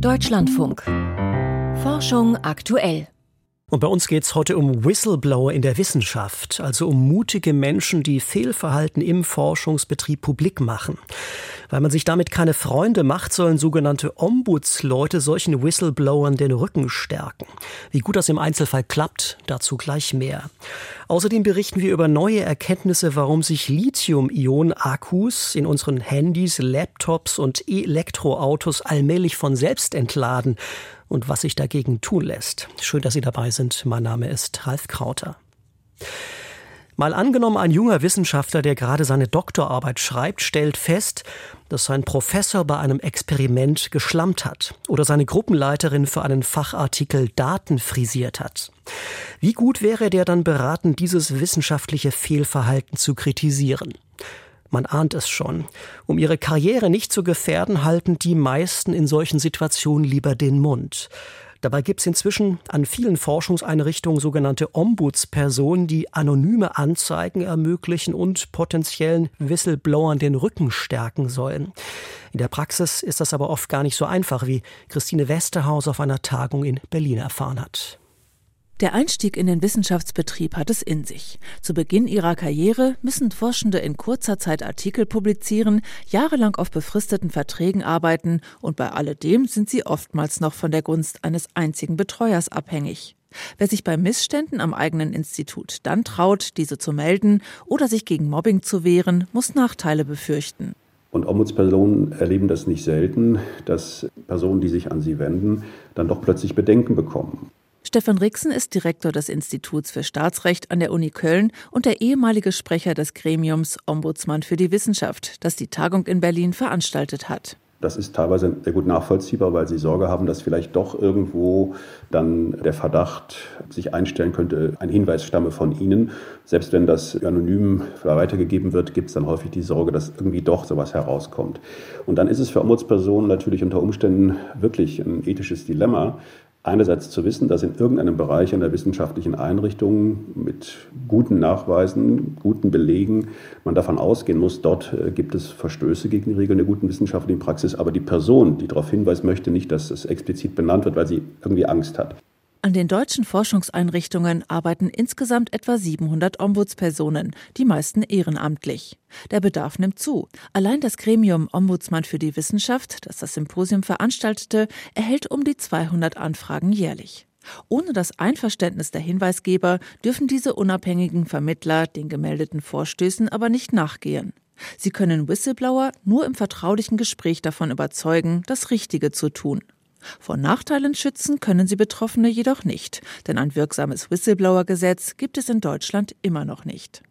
Deutschlandfunk. Forschung aktuell. Und bei uns geht es heute um Whistleblower in der Wissenschaft, also um mutige Menschen, die Fehlverhalten im Forschungsbetrieb publik machen. Weil man sich damit keine Freunde macht, sollen sogenannte Ombudsleute solchen Whistleblowern den Rücken stärken. Wie gut das im Einzelfall klappt, dazu gleich mehr. Außerdem berichten wir über neue Erkenntnisse, warum sich Lithium-Ionen-Akkus in unseren Handys, Laptops und Elektroautos allmählich von selbst entladen und was sich dagegen tun lässt. Schön, dass Sie dabei sind. Mein Name ist Ralf Krauter. Mal angenommen, ein junger Wissenschaftler, der gerade seine Doktorarbeit schreibt, stellt fest, dass sein Professor bei einem Experiment geschlammt hat oder seine Gruppenleiterin für einen Fachartikel Daten frisiert hat. Wie gut wäre der dann beraten, dieses wissenschaftliche Fehlverhalten zu kritisieren? Man ahnt es schon. Um ihre Karriere nicht zu gefährden, halten die meisten in solchen Situationen lieber den Mund. Dabei gibt es inzwischen an vielen Forschungseinrichtungen sogenannte Ombudspersonen, die anonyme Anzeigen ermöglichen und potenziellen Whistleblowern den Rücken stärken sollen. In der Praxis ist das aber oft gar nicht so einfach, wie Christine Westerhaus auf einer Tagung in Berlin erfahren hat. Der Einstieg in den Wissenschaftsbetrieb hat es in sich. Zu Beginn ihrer Karriere müssen Forschende in kurzer Zeit Artikel publizieren, jahrelang auf befristeten Verträgen arbeiten und bei alledem sind sie oftmals noch von der Gunst eines einzigen Betreuers abhängig. Wer sich bei Missständen am eigenen Institut dann traut, diese zu melden oder sich gegen Mobbing zu wehren, muss Nachteile befürchten. Und Ombudspersonen erleben das nicht selten, dass Personen, die sich an sie wenden, dann doch plötzlich Bedenken bekommen. Stefan Rixen ist Direktor des Instituts für Staatsrecht an der Uni Köln und der ehemalige Sprecher des Gremiums Ombudsmann für die Wissenschaft, das die Tagung in Berlin veranstaltet hat. Das ist teilweise sehr gut nachvollziehbar, weil sie Sorge haben, dass vielleicht doch irgendwo dann der Verdacht sich einstellen könnte, ein Hinweis stamme von ihnen. Selbst wenn das anonym weitergegeben wird, gibt es dann häufig die Sorge, dass irgendwie doch sowas herauskommt. Und dann ist es für Ombudspersonen natürlich unter Umständen wirklich ein ethisches Dilemma, einerseits zu wissen, dass in irgendeinem Bereich einer wissenschaftlichen Einrichtung mit guten Nachweisen, guten Belegen man davon ausgehen muss, dort äh, gibt es Verstöße gegen die Regeln der guten wissenschaftlichen Praxis, aber die Person, die darauf hinweist, möchte nicht, dass es explizit benannt wird, weil sie irgendwie Angst hat. An den deutschen Forschungseinrichtungen arbeiten insgesamt etwa 700 Ombudspersonen, die meisten ehrenamtlich. Der Bedarf nimmt zu. Allein das Gremium Ombudsmann für die Wissenschaft, das das Symposium veranstaltete, erhält um die 200 Anfragen jährlich. Ohne das Einverständnis der Hinweisgeber dürfen diese unabhängigen Vermittler den gemeldeten Vorstößen aber nicht nachgehen. Sie können Whistleblower nur im vertraulichen Gespräch davon überzeugen, das Richtige zu tun. Vor Nachteilen schützen können sie Betroffene jedoch nicht, denn ein wirksames Whistleblower-Gesetz gibt es in Deutschland immer noch nicht.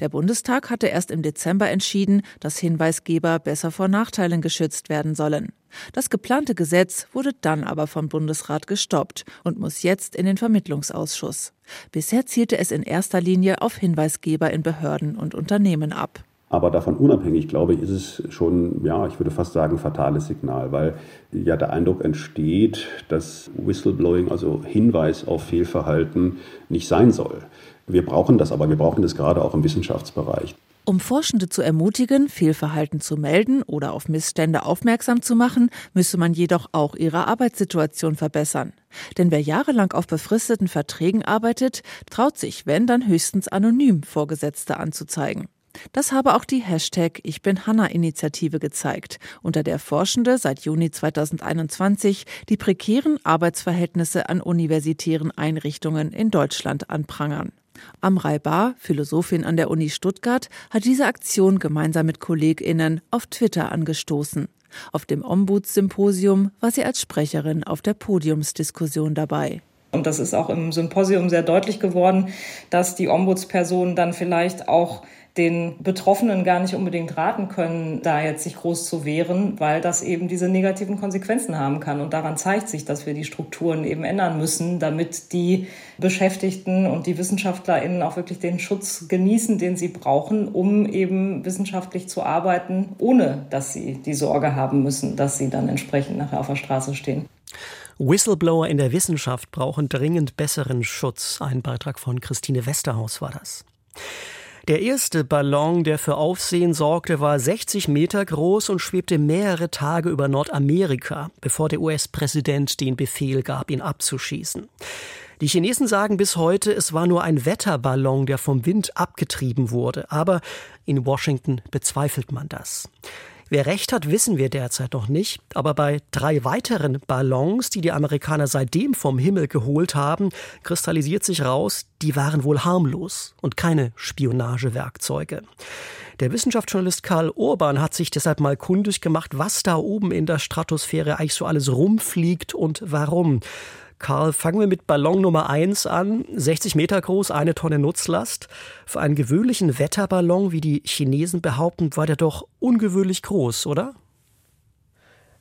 Der Bundestag hatte erst im Dezember entschieden, dass Hinweisgeber besser vor Nachteilen geschützt werden sollen. Das geplante Gesetz wurde dann aber vom Bundesrat gestoppt und muss jetzt in den Vermittlungsausschuss. Bisher zielte es in erster Linie auf Hinweisgeber in Behörden und Unternehmen ab. Aber davon unabhängig, glaube ich, ist es schon, ja, ich würde fast sagen, fatales Signal, weil ja der Eindruck entsteht, dass Whistleblowing, also Hinweis auf Fehlverhalten, nicht sein soll. Wir brauchen das, aber wir brauchen das gerade auch im Wissenschaftsbereich. Um Forschende zu ermutigen, Fehlverhalten zu melden oder auf Missstände aufmerksam zu machen, müsse man jedoch auch ihre Arbeitssituation verbessern. Denn wer jahrelang auf befristeten Verträgen arbeitet, traut sich, wenn dann höchstens anonym Vorgesetzte anzuzeigen. Das habe auch die Hashtag Ich bin Hanna Initiative gezeigt, unter der Forschende seit Juni 2021 die prekären Arbeitsverhältnisse an universitären Einrichtungen in Deutschland anprangern. Amrei Bar, Philosophin an der Uni Stuttgart, hat diese Aktion gemeinsam mit KollegInnen auf Twitter angestoßen. Auf dem Ombudssymposium war sie als Sprecherin auf der Podiumsdiskussion dabei. Und das ist auch im Symposium sehr deutlich geworden, dass die Ombudspersonen dann vielleicht auch den Betroffenen gar nicht unbedingt raten können, da jetzt sich groß zu wehren, weil das eben diese negativen Konsequenzen haben kann. Und daran zeigt sich, dass wir die Strukturen eben ändern müssen, damit die Beschäftigten und die WissenschaftlerInnen auch wirklich den Schutz genießen, den sie brauchen, um eben wissenschaftlich zu arbeiten, ohne dass sie die Sorge haben müssen, dass sie dann entsprechend nachher auf der Straße stehen. Whistleblower in der Wissenschaft brauchen dringend besseren Schutz. Ein Beitrag von Christine Westerhaus war das. Der erste Ballon, der für Aufsehen sorgte, war 60 Meter groß und schwebte mehrere Tage über Nordamerika, bevor der US-Präsident den Befehl gab, ihn abzuschießen. Die Chinesen sagen bis heute, es war nur ein Wetterballon, der vom Wind abgetrieben wurde. Aber in Washington bezweifelt man das. Wer recht hat, wissen wir derzeit noch nicht. Aber bei drei weiteren Ballons, die die Amerikaner seitdem vom Himmel geholt haben, kristallisiert sich raus, die waren wohl harmlos und keine Spionagewerkzeuge. Der Wissenschaftsjournalist Karl Urban hat sich deshalb mal kundig gemacht, was da oben in der Stratosphäre eigentlich so alles rumfliegt und warum. Karl, fangen wir mit Ballon Nummer 1 an. 60 Meter groß, eine Tonne Nutzlast. Für einen gewöhnlichen Wetterballon, wie die Chinesen behaupten, war der doch ungewöhnlich groß, oder?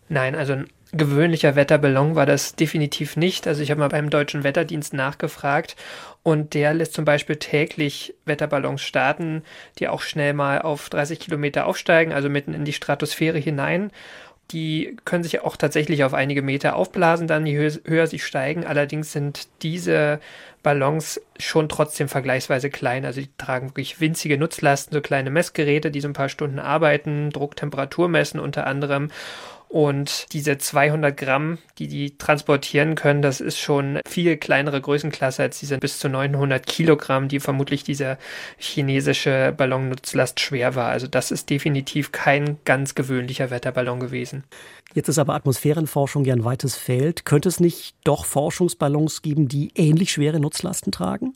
Nein, also ein gewöhnlicher Wetterballon war das definitiv nicht. Also ich habe mal beim deutschen Wetterdienst nachgefragt und der lässt zum Beispiel täglich Wetterballons starten, die auch schnell mal auf 30 Kilometer aufsteigen, also mitten in die Stratosphäre hinein. Die können sich auch tatsächlich auf einige Meter aufblasen, dann je höher sie steigen. Allerdings sind diese Ballons schon trotzdem vergleichsweise klein. Also die tragen wirklich winzige Nutzlasten, so kleine Messgeräte, die so ein paar Stunden arbeiten, Druck, Temperatur messen unter anderem. Und diese 200 Gramm, die die transportieren können, das ist schon viel kleinere Größenklasse als diese bis zu 900 Kilogramm, die vermutlich dieser chinesische Ballonnutzlast schwer war. Also das ist definitiv kein ganz gewöhnlicher Wetterballon gewesen. Jetzt ist aber Atmosphärenforschung ja ein weites Feld. Könnte es nicht doch Forschungsballons geben, die ähnlich schwere Nutzlasten tragen?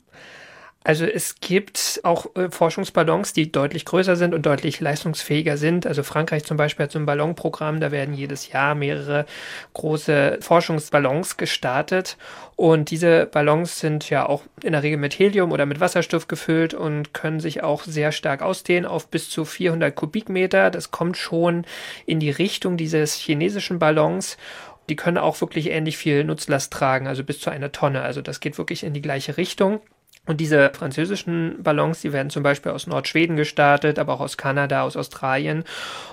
Also es gibt auch äh, Forschungsballons, die deutlich größer sind und deutlich leistungsfähiger sind. Also Frankreich zum Beispiel hat so ein Ballonprogramm, da werden jedes Jahr mehrere große Forschungsballons gestartet. Und diese Ballons sind ja auch in der Regel mit Helium oder mit Wasserstoff gefüllt und können sich auch sehr stark ausdehnen auf bis zu 400 Kubikmeter. Das kommt schon in die Richtung dieses chinesischen Ballons. Die können auch wirklich ähnlich viel Nutzlast tragen, also bis zu einer Tonne. Also das geht wirklich in die gleiche Richtung. Und diese französischen Ballons, die werden zum Beispiel aus Nordschweden gestartet, aber auch aus Kanada, aus Australien.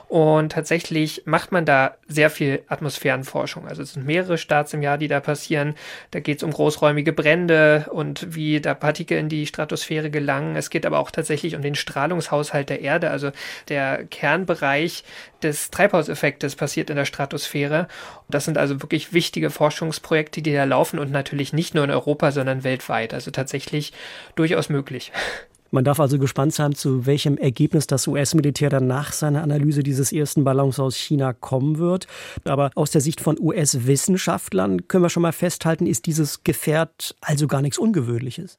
Und tatsächlich macht man da sehr viel Atmosphärenforschung. Also es sind mehrere Starts im Jahr, die da passieren. Da geht es um großräumige Brände und wie da Partikel in die Stratosphäre gelangen. Es geht aber auch tatsächlich um den Strahlungshaushalt der Erde. Also der Kernbereich des Treibhauseffektes passiert in der Stratosphäre. Das sind also wirklich wichtige Forschungsprojekte, die da laufen und natürlich nicht nur in Europa, sondern weltweit. Also tatsächlich durchaus möglich. Man darf also gespannt sein, zu welchem Ergebnis das US-Militär dann nach seiner Analyse dieses ersten Ballons aus China kommen wird. Aber aus der Sicht von US-Wissenschaftlern können wir schon mal festhalten, ist dieses Gefährt also gar nichts Ungewöhnliches.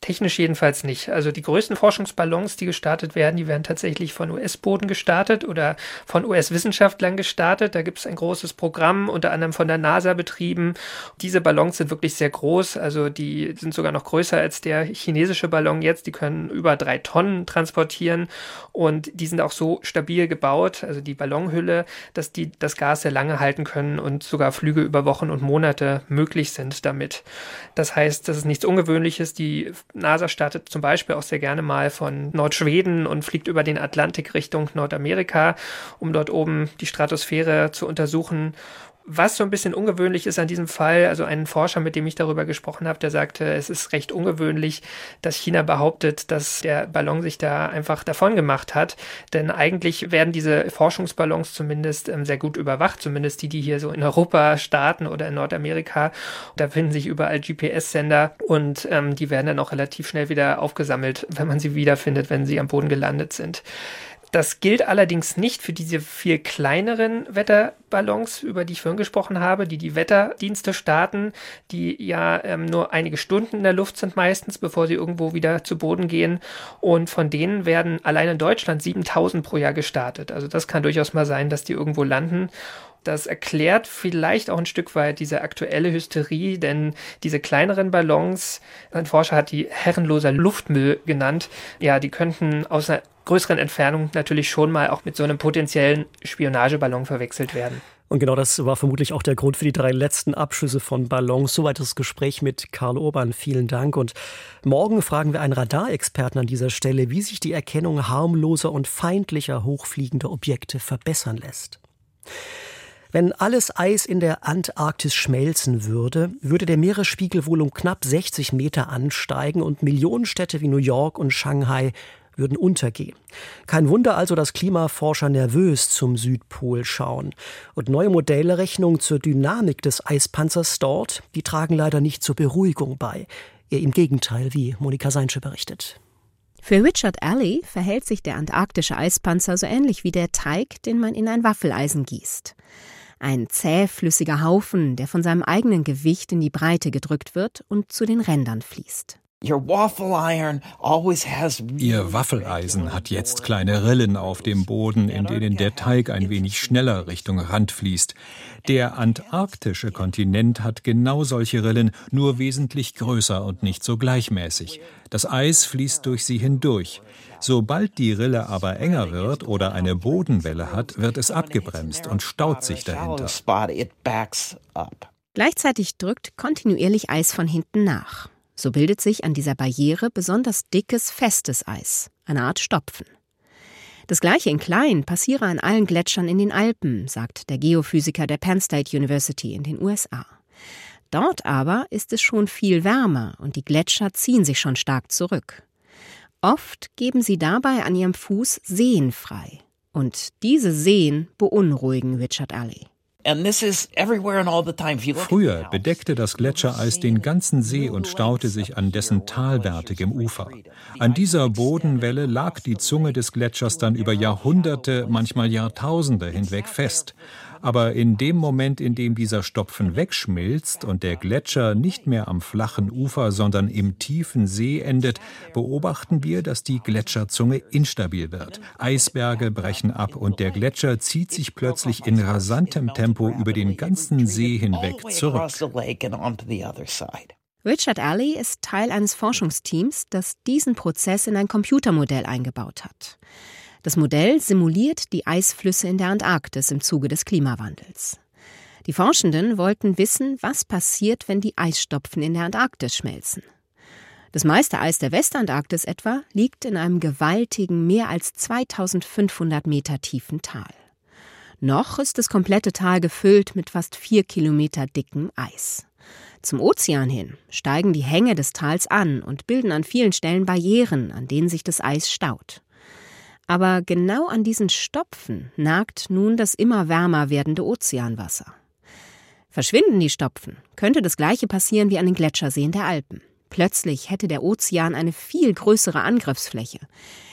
Technisch jedenfalls nicht. Also die größten Forschungsballons, die gestartet werden, die werden tatsächlich von US-Boden gestartet oder von US-Wissenschaftlern gestartet. Da gibt es ein großes Programm, unter anderem von der NASA betrieben. Diese Ballons sind wirklich sehr groß. Also die sind sogar noch größer als der chinesische Ballon jetzt. Die können über drei Tonnen transportieren und die sind auch so stabil gebaut, also die Ballonhülle, dass die das Gas sehr lange halten können und sogar Flüge über Wochen und Monate möglich sind damit. Das heißt, das ist nichts Ungewöhnliches. Die NASA startet zum Beispiel auch sehr gerne mal von Nordschweden und fliegt über den Atlantik Richtung Nordamerika, um dort oben die Stratosphäre zu untersuchen was so ein bisschen ungewöhnlich ist an diesem Fall, also ein Forscher, mit dem ich darüber gesprochen habe, der sagte, es ist recht ungewöhnlich, dass China behauptet, dass der Ballon sich da einfach davon gemacht hat. Denn eigentlich werden diese Forschungsballons zumindest ähm, sehr gut überwacht, zumindest die, die hier so in Europa starten oder in Nordamerika. Da finden sich überall GPS-Sender und ähm, die werden dann auch relativ schnell wieder aufgesammelt, wenn man sie wiederfindet, wenn sie am Boden gelandet sind. Das gilt allerdings nicht für diese viel kleineren Wetterballons, über die ich vorhin gesprochen habe, die die Wetterdienste starten, die ja ähm, nur einige Stunden in der Luft sind meistens, bevor sie irgendwo wieder zu Boden gehen. Und von denen werden allein in Deutschland 7000 pro Jahr gestartet. Also das kann durchaus mal sein, dass die irgendwo landen. Das erklärt vielleicht auch ein Stück weit diese aktuelle Hysterie, denn diese kleineren Ballons, ein Forscher hat die herrenloser Luftmüll genannt, ja, die könnten aus einer größeren Entfernung natürlich schon mal auch mit so einem potenziellen Spionageballon verwechselt werden. Und genau das war vermutlich auch der Grund für die drei letzten Abschüsse von Ballons. Soweit das Gespräch mit Karl Urban. Vielen Dank. Und morgen fragen wir einen Radarexperten an dieser Stelle, wie sich die Erkennung harmloser und feindlicher hochfliegender Objekte verbessern lässt. Wenn alles Eis in der Antarktis schmelzen würde, würde der Meeresspiegel wohl um knapp 60 Meter ansteigen und Millionenstädte wie New York und Shanghai würden untergehen. Kein Wunder also, dass Klimaforscher nervös zum Südpol schauen. Und neue Modellrechnungen zur Dynamik des Eispanzers dort, die tragen leider nicht zur Beruhigung bei. Eher im Gegenteil, wie Monika Seinsche berichtet. Für Richard Alley verhält sich der antarktische Eispanzer so ähnlich wie der Teig, den man in ein Waffeleisen gießt. Ein zähflüssiger Haufen, der von seinem eigenen Gewicht in die Breite gedrückt wird und zu den Rändern fließt. Ihr Waffeleisen hat jetzt kleine Rillen auf dem Boden, in denen der Teig ein wenig schneller Richtung Rand fließt. Der antarktische Kontinent hat genau solche Rillen, nur wesentlich größer und nicht so gleichmäßig. Das Eis fließt durch sie hindurch. Sobald die Rille aber enger wird oder eine Bodenwelle hat, wird es abgebremst und staut sich dahinter. Gleichzeitig drückt kontinuierlich Eis von hinten nach. So bildet sich an dieser Barriere besonders dickes, festes Eis, eine Art Stopfen. Das gleiche in klein passiere an allen Gletschern in den Alpen, sagt der Geophysiker der Penn State University in den USA. Dort aber ist es schon viel wärmer und die Gletscher ziehen sich schon stark zurück. Oft geben sie dabei an ihrem Fuß Seen frei. Und diese Seen beunruhigen Richard Alley. Früher bedeckte das Gletschereis den ganzen See und staute sich an dessen talwärtigem Ufer. An dieser Bodenwelle lag die Zunge des Gletschers dann über Jahrhunderte, manchmal Jahrtausende hinweg fest. Aber in dem Moment, in dem dieser Stopfen wegschmilzt und der Gletscher nicht mehr am flachen Ufer, sondern im tiefen See endet, beobachten wir, dass die Gletscherzunge instabil wird. Eisberge brechen ab und der Gletscher zieht sich plötzlich in rasantem Tempo über den ganzen See hinweg zurück. Richard Alley ist Teil eines Forschungsteams, das diesen Prozess in ein Computermodell eingebaut hat. Das Modell simuliert die Eisflüsse in der Antarktis im Zuge des Klimawandels. Die Forschenden wollten wissen, was passiert, wenn die Eisstopfen in der Antarktis schmelzen. Das meiste Eis der Westantarktis etwa liegt in einem gewaltigen, mehr als 2500 Meter tiefen Tal. Noch ist das komplette Tal gefüllt mit fast vier Kilometer dickem Eis. Zum Ozean hin steigen die Hänge des Tals an und bilden an vielen Stellen Barrieren, an denen sich das Eis staut. Aber genau an diesen Stopfen nagt nun das immer wärmer werdende Ozeanwasser. Verschwinden die Stopfen, könnte das gleiche passieren wie an den Gletscherseen der Alpen. Plötzlich hätte der Ozean eine viel größere Angriffsfläche.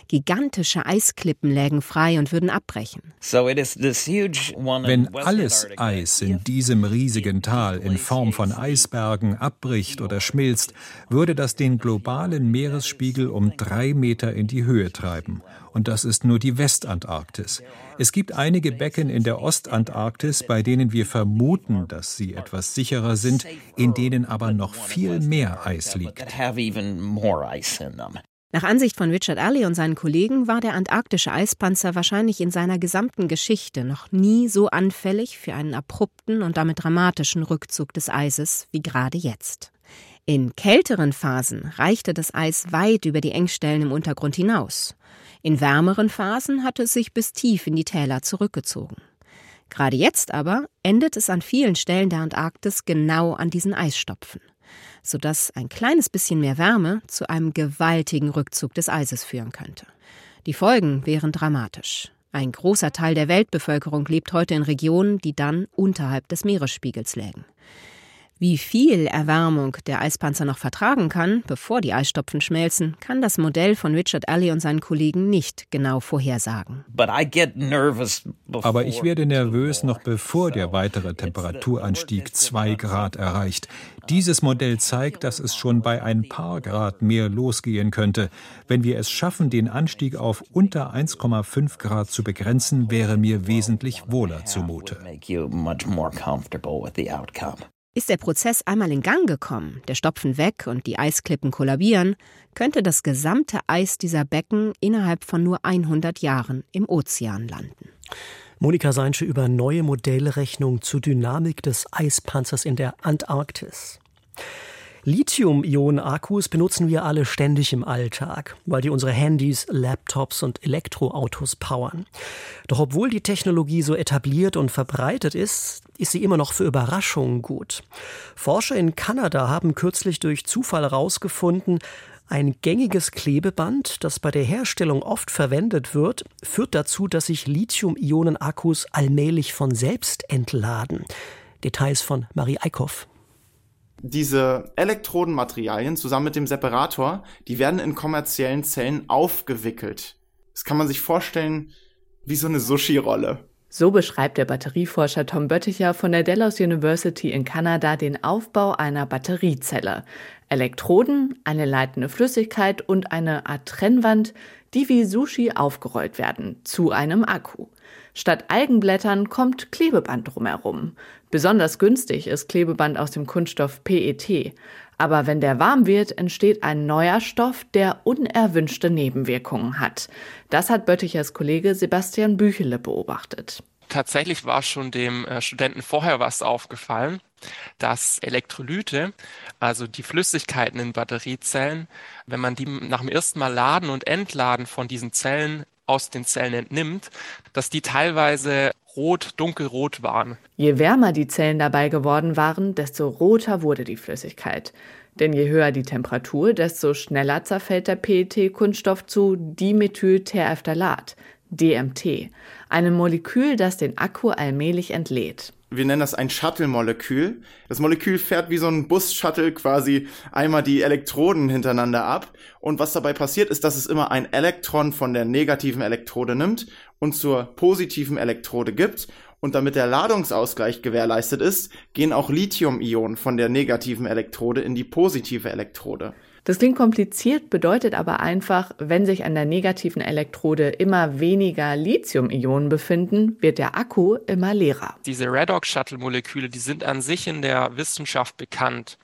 Gigantische Eisklippen lägen frei und würden abbrechen. Wenn alles Eis in diesem riesigen Tal in Form von Eisbergen abbricht oder schmilzt, würde das den globalen Meeresspiegel um drei Meter in die Höhe treiben. Und das ist nur die Westantarktis. Es gibt einige Becken in der Ostantarktis, bei denen wir vermuten, dass sie etwas sicherer sind, in denen aber noch viel mehr Eis liegt. Nach Ansicht von Richard Alley und seinen Kollegen war der antarktische Eispanzer wahrscheinlich in seiner gesamten Geschichte noch nie so anfällig für einen abrupten und damit dramatischen Rückzug des Eises wie gerade jetzt. In kälteren Phasen reichte das Eis weit über die Engstellen im Untergrund hinaus. In wärmeren Phasen hatte es sich bis tief in die Täler zurückgezogen. Gerade jetzt aber endet es an vielen Stellen der Antarktis genau an diesen Eisstopfen sodass ein kleines bisschen mehr Wärme zu einem gewaltigen Rückzug des Eises führen könnte. Die Folgen wären dramatisch. Ein großer Teil der Weltbevölkerung lebt heute in Regionen, die dann unterhalb des Meeresspiegels lägen. Wie viel Erwärmung der Eispanzer noch vertragen kann, bevor die Eisstopfen schmelzen, kann das Modell von Richard Alley und seinen Kollegen nicht genau vorhersagen. Aber ich werde nervös noch bevor der weitere Temperaturanstieg zwei Grad erreicht. Dieses Modell zeigt, dass es schon bei ein paar Grad mehr losgehen könnte. Wenn wir es schaffen, den Anstieg auf unter 1,5 Grad zu begrenzen, wäre mir wesentlich wohler zumute. Ist der Prozess einmal in Gang gekommen, der Stopfen weg und die Eisklippen kollabieren, könnte das gesamte Eis dieser Becken innerhalb von nur 100 Jahren im Ozean landen. Monika Seinsche über neue Modellrechnung zur Dynamik des Eispanzers in der Antarktis. Lithium-Ionen-Akkus benutzen wir alle ständig im Alltag, weil die unsere Handys, Laptops und Elektroautos powern. Doch obwohl die Technologie so etabliert und verbreitet ist, ist sie immer noch für Überraschungen gut. Forscher in Kanada haben kürzlich durch Zufall herausgefunden, ein gängiges Klebeband, das bei der Herstellung oft verwendet wird, führt dazu, dass sich Lithium-Ionen-Akkus allmählich von selbst entladen. Details von Marie Eickhoff. Diese Elektrodenmaterialien zusammen mit dem Separator, die werden in kommerziellen Zellen aufgewickelt. Das kann man sich vorstellen wie so eine Sushi-Rolle. So beschreibt der Batterieforscher Tom Bötticher von der Dalhousie University in Kanada den Aufbau einer Batteriezelle. Elektroden, eine leitende Flüssigkeit und eine Art Trennwand, die wie Sushi aufgerollt werden, zu einem Akku. Statt Algenblättern kommt Klebeband drumherum. Besonders günstig ist Klebeband aus dem Kunststoff PET. Aber wenn der warm wird, entsteht ein neuer Stoff, der unerwünschte Nebenwirkungen hat. Das hat Böttichers Kollege Sebastian Büchele beobachtet. Tatsächlich war schon dem äh, Studenten vorher was aufgefallen, dass Elektrolyte, also die Flüssigkeiten in Batteriezellen, wenn man die nach dem ersten Mal laden und entladen von diesen Zellen aus den Zellen entnimmt, dass die teilweise rot, dunkelrot waren. Je wärmer die Zellen dabei geworden waren, desto roter wurde die Flüssigkeit. Denn je höher die Temperatur, desto schneller zerfällt der PET-Kunststoff zu Dimethylterephthalat, DMT, einem Molekül, das den Akku allmählich entlädt wir nennen das ein Shuttle-Molekül. Das Molekül fährt wie so ein Bus-Shuttle quasi einmal die Elektroden hintereinander ab. Und was dabei passiert, ist, dass es immer ein Elektron von der negativen Elektrode nimmt und zur positiven Elektrode gibt. Und damit der Ladungsausgleich gewährleistet ist, gehen auch Lithium-Ionen von der negativen Elektrode in die positive Elektrode. Das klingt kompliziert, bedeutet aber einfach, wenn sich an der negativen Elektrode immer weniger Lithium-Ionen befinden, wird der Akku immer leerer. Diese Redox-Shuttle-Moleküle, die sind an sich in der Wissenschaft bekannt.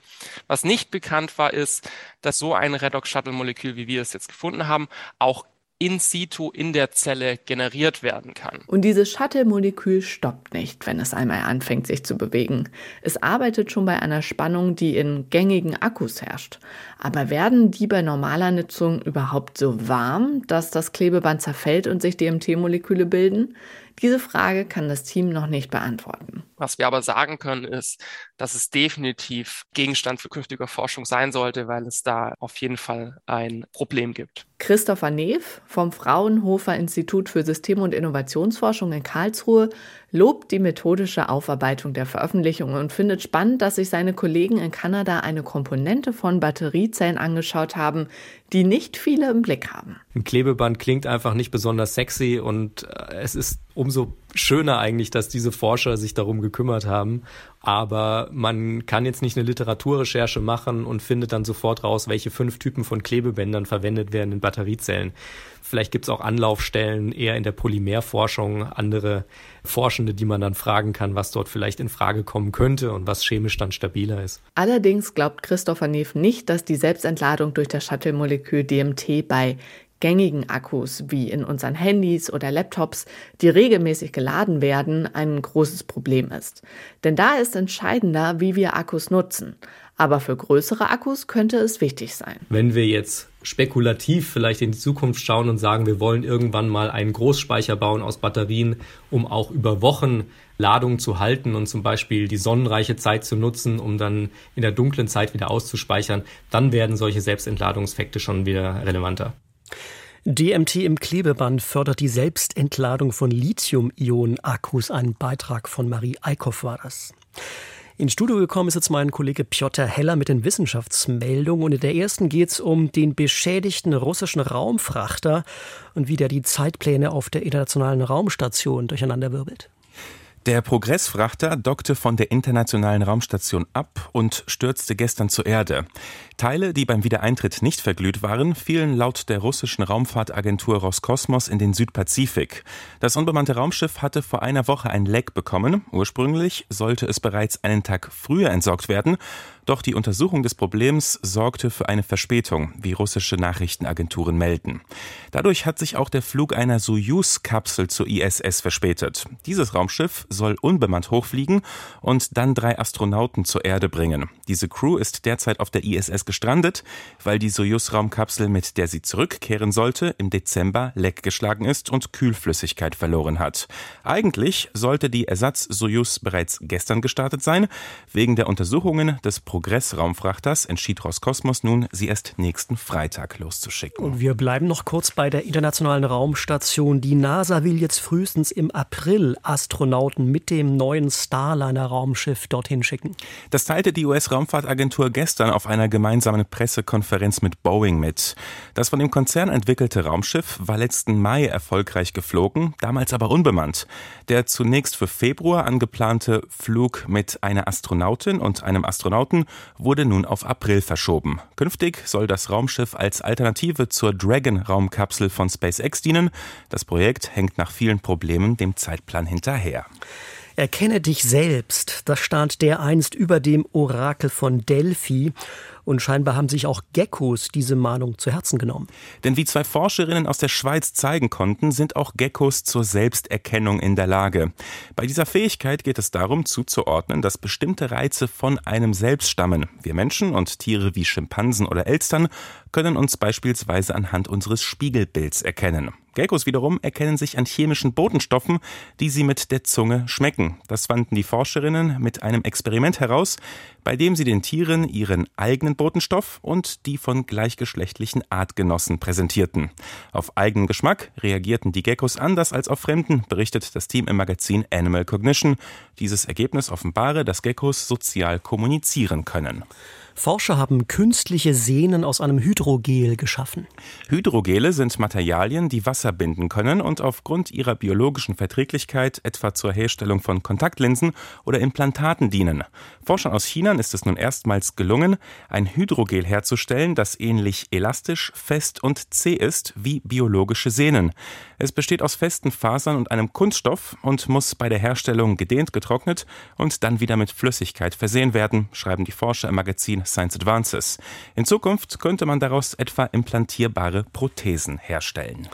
Was nicht bekannt war, ist, dass so ein Redox-Shuttle-Molekül, wie wir es jetzt gefunden haben, auch in situ in der Zelle generiert werden kann. Und dieses Shuttle-Molekül stoppt nicht, wenn es einmal anfängt, sich zu bewegen. Es arbeitet schon bei einer Spannung, die in gängigen Akkus herrscht. Aber werden die bei normaler Nutzung überhaupt so warm, dass das Klebeband zerfällt und sich DMT-Moleküle bilden? Diese Frage kann das Team noch nicht beantworten. Was wir aber sagen können, ist, dass es definitiv Gegenstand für künftige Forschung sein sollte, weil es da auf jeden Fall ein Problem gibt. Christopher Neef vom Fraunhofer Institut für System- und Innovationsforschung in Karlsruhe lobt die methodische Aufarbeitung der Veröffentlichungen und findet spannend, dass sich seine Kollegen in Kanada eine Komponente von Batteriezellen angeschaut haben, die nicht viele im Blick haben. Ein Klebeband klingt einfach nicht besonders sexy und äh, es ist umso schöner eigentlich, dass diese Forscher sich darum gekümmert haben. Aber man kann jetzt nicht eine Literaturrecherche machen und findet dann sofort raus, welche fünf Typen von Klebebändern verwendet werden in Batteriezellen. Vielleicht gibt es auch Anlaufstellen eher in der Polymerforschung, andere Forschende, die man dann fragen kann, was dort vielleicht in Frage kommen könnte und was chemisch dann stabiler ist. Allerdings glaubt Christopher Neef nicht, dass die Selbstentladung durch das Shuttle-Molekül DMT bei gängigen Akkus wie in unseren Handys oder Laptops, die regelmäßig geladen werden, ein großes Problem ist. Denn da ist entscheidender, wie wir Akkus nutzen. Aber für größere Akkus könnte es wichtig sein. Wenn wir jetzt spekulativ vielleicht in die Zukunft schauen und sagen, wir wollen irgendwann mal einen Großspeicher bauen aus Batterien, um auch über Wochen Ladung zu halten und zum Beispiel die sonnenreiche Zeit zu nutzen, um dann in der dunklen Zeit wieder auszuspeichern, dann werden solche Selbstentladungseffekte schon wieder relevanter. DMT im Klebeband fördert die Selbstentladung von Lithium-Ionen-Akkus. Ein Beitrag von Marie Eickhoff war das. Ins Studio gekommen ist jetzt mein Kollege Piotr Heller mit den Wissenschaftsmeldungen. Und in der ersten geht es um den beschädigten russischen Raumfrachter und wie der die Zeitpläne auf der internationalen Raumstation durcheinanderwirbelt. Der Progressfrachter dockte von der internationalen Raumstation ab und stürzte gestern zur Erde. Teile, die beim Wiedereintritt nicht verglüht waren, fielen laut der russischen Raumfahrtagentur Roskosmos in den Südpazifik. Das unbemannte Raumschiff hatte vor einer Woche ein Leck bekommen. Ursprünglich sollte es bereits einen Tag früher entsorgt werden. Doch die Untersuchung des Problems sorgte für eine Verspätung, wie russische Nachrichtenagenturen melden. Dadurch hat sich auch der Flug einer Soyuz-Kapsel zur ISS verspätet. Dieses Raumschiff soll unbemannt hochfliegen und dann drei Astronauten zur Erde bringen. Diese Crew ist derzeit auf der ISS gestrandet, weil die Soyuz-Raumkapsel, mit der sie zurückkehren sollte, im Dezember leck geschlagen ist und Kühlflüssigkeit verloren hat. Eigentlich sollte die Ersatz-Soyuz bereits gestern gestartet sein. Wegen der Untersuchungen des Progress-Raumfrachters entschied Roskosmos nun, sie erst nächsten Freitag loszuschicken. Und wir bleiben noch kurz bei der Internationalen Raumstation. Die NASA will jetzt frühestens im April Astronauten mit dem neuen Starliner-Raumschiff dorthin schicken. Das teilte die US-Raumfahrtagentur gestern auf einer gemeinsamen Pressekonferenz mit Boeing mit. Das von dem Konzern entwickelte Raumschiff war letzten Mai erfolgreich geflogen, damals aber unbemannt. Der zunächst für Februar angeplante Flug mit einer Astronautin und einem Astronauten wurde nun auf April verschoben. Künftig soll das Raumschiff als Alternative zur Dragon-Raumkapsel von SpaceX dienen. Das Projekt hängt nach vielen Problemen dem Zeitplan hinterher. Erkenne dich selbst, das stand dereinst über dem Orakel von Delphi. Und scheinbar haben sich auch Geckos diese Mahnung zu Herzen genommen. Denn wie zwei Forscherinnen aus der Schweiz zeigen konnten, sind auch Geckos zur Selbsterkennung in der Lage. Bei dieser Fähigkeit geht es darum, zuzuordnen, dass bestimmte Reize von einem selbst stammen. Wir Menschen und Tiere wie Schimpansen oder Elstern können uns beispielsweise anhand unseres Spiegelbilds erkennen. Geckos wiederum erkennen sich an chemischen Botenstoffen, die sie mit der Zunge schmecken. Das fanden die Forscherinnen mit einem Experiment heraus, bei dem sie den Tieren ihren eigenen Botenstoff und die von gleichgeschlechtlichen Artgenossen präsentierten. Auf eigenen Geschmack reagierten die Geckos anders als auf fremden, berichtet das Team im Magazin Animal Cognition. Dieses Ergebnis offenbare, dass Geckos sozial kommunizieren können. Forscher haben künstliche Sehnen aus einem Hydrogel geschaffen. Hydrogele sind Materialien, die Wasser binden können und aufgrund ihrer biologischen Verträglichkeit etwa zur Herstellung von Kontaktlinsen oder Implantaten dienen. Forschern aus China ist es nun erstmals gelungen, ein Hydrogel herzustellen, das ähnlich elastisch, fest und zäh ist wie biologische Sehnen. Es besteht aus festen Fasern und einem Kunststoff und muss bei der Herstellung gedehnt getrocknet und dann wieder mit Flüssigkeit versehen werden, schreiben die Forscher im Magazin Science Advances. In Zukunft könnte man daraus etwa implantierbare Prothesen herstellen.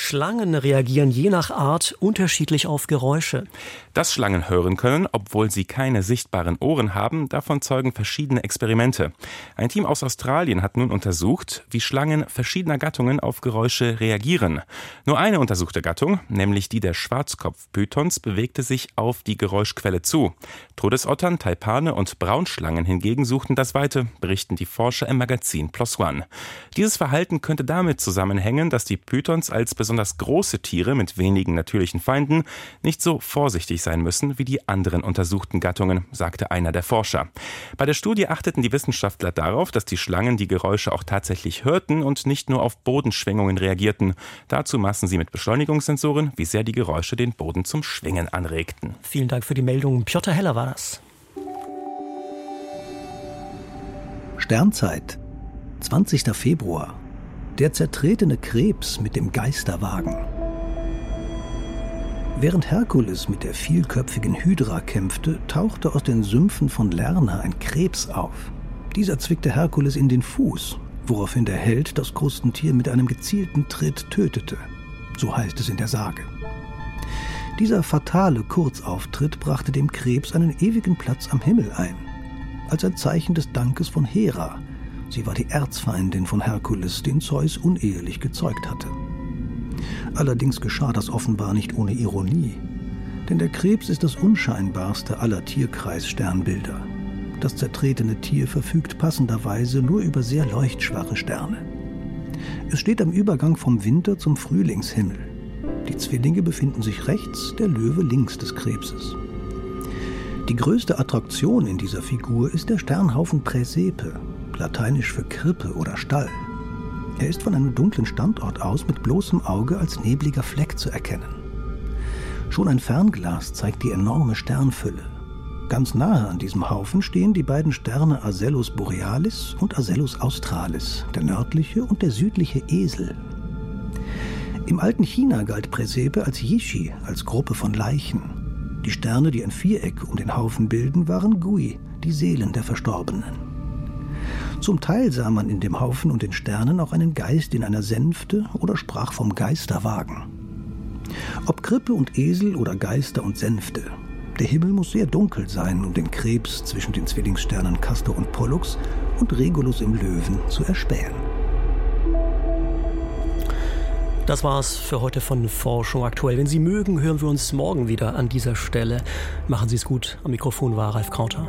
Schlangen reagieren je nach Art unterschiedlich auf Geräusche. Dass Schlangen hören können, obwohl sie keine sichtbaren Ohren haben, davon zeugen verschiedene Experimente. Ein Team aus Australien hat nun untersucht, wie Schlangen verschiedener Gattungen auf Geräusche reagieren. Nur eine untersuchte Gattung, nämlich die der Schwarzkopfpythons, bewegte sich auf die Geräuschquelle zu. Todesottern, Taipane und Braunschlangen hingegen suchten das Weite, berichten die Forscher im Magazin Plus One. Dieses Verhalten könnte damit zusammenhängen, dass die Pythons als besonders große Tiere mit wenigen natürlichen Feinden nicht so vorsichtig sein müssen wie die anderen untersuchten Gattungen, sagte einer der Forscher. Bei der Studie achteten die Wissenschaftler darauf, dass die Schlangen die Geräusche auch tatsächlich hörten und nicht nur auf Bodenschwingungen reagierten. Dazu maßen sie mit Beschleunigungssensoren, wie sehr die Geräusche den Boden zum Schwingen anregten. Vielen Dank für die Meldung. Piotr Heller war das. Sternzeit, 20. Februar. Der zertretene Krebs mit dem Geisterwagen. Während Herkules mit der vielköpfigen Hydra kämpfte, tauchte aus den Sümpfen von Lerna ein Krebs auf. Dieser zwickte Herkules in den Fuß, woraufhin der Held das Krustentier mit einem gezielten Tritt tötete. So heißt es in der Sage. Dieser fatale Kurzauftritt brachte dem Krebs einen ewigen Platz am Himmel ein, als ein Zeichen des Dankes von Hera, Sie war die Erzfeindin von Herkules, den Zeus unehelich gezeugt hatte. Allerdings geschah das offenbar nicht ohne Ironie, denn der Krebs ist das unscheinbarste aller Tierkreissternbilder. Das zertretene Tier verfügt passenderweise nur über sehr leuchtschwache Sterne. Es steht am Übergang vom Winter zum Frühlingshimmel. Die Zwillinge befinden sich rechts, der Löwe links des Krebses. Die größte Attraktion in dieser Figur ist der Sternhaufen Präsepe, lateinisch für Krippe oder Stall. Er ist von einem dunklen Standort aus mit bloßem Auge als nebliger Fleck zu erkennen. Schon ein Fernglas zeigt die enorme Sternfülle. Ganz nahe an diesem Haufen stehen die beiden Sterne Asellus Borealis und Asellus Australis, der nördliche und der südliche Esel. Im alten China galt Präsepe als Yishi, als Gruppe von Leichen. Die Sterne, die ein Viereck um den Haufen bilden, waren Gui, die Seelen der Verstorbenen. Zum Teil sah man in dem Haufen und den Sternen auch einen Geist in einer Sänfte oder sprach vom Geisterwagen. Ob Krippe und Esel oder Geister und Sänfte, der Himmel muss sehr dunkel sein, um den Krebs zwischen den Zwillingssternen Castor und Pollux und Regulus im Löwen zu erspähen. Das war's für heute von Forschung aktuell. Wenn Sie mögen, hören wir uns morgen wieder an dieser Stelle. Machen Sie es gut. Am Mikrofon war Ralf Krauter.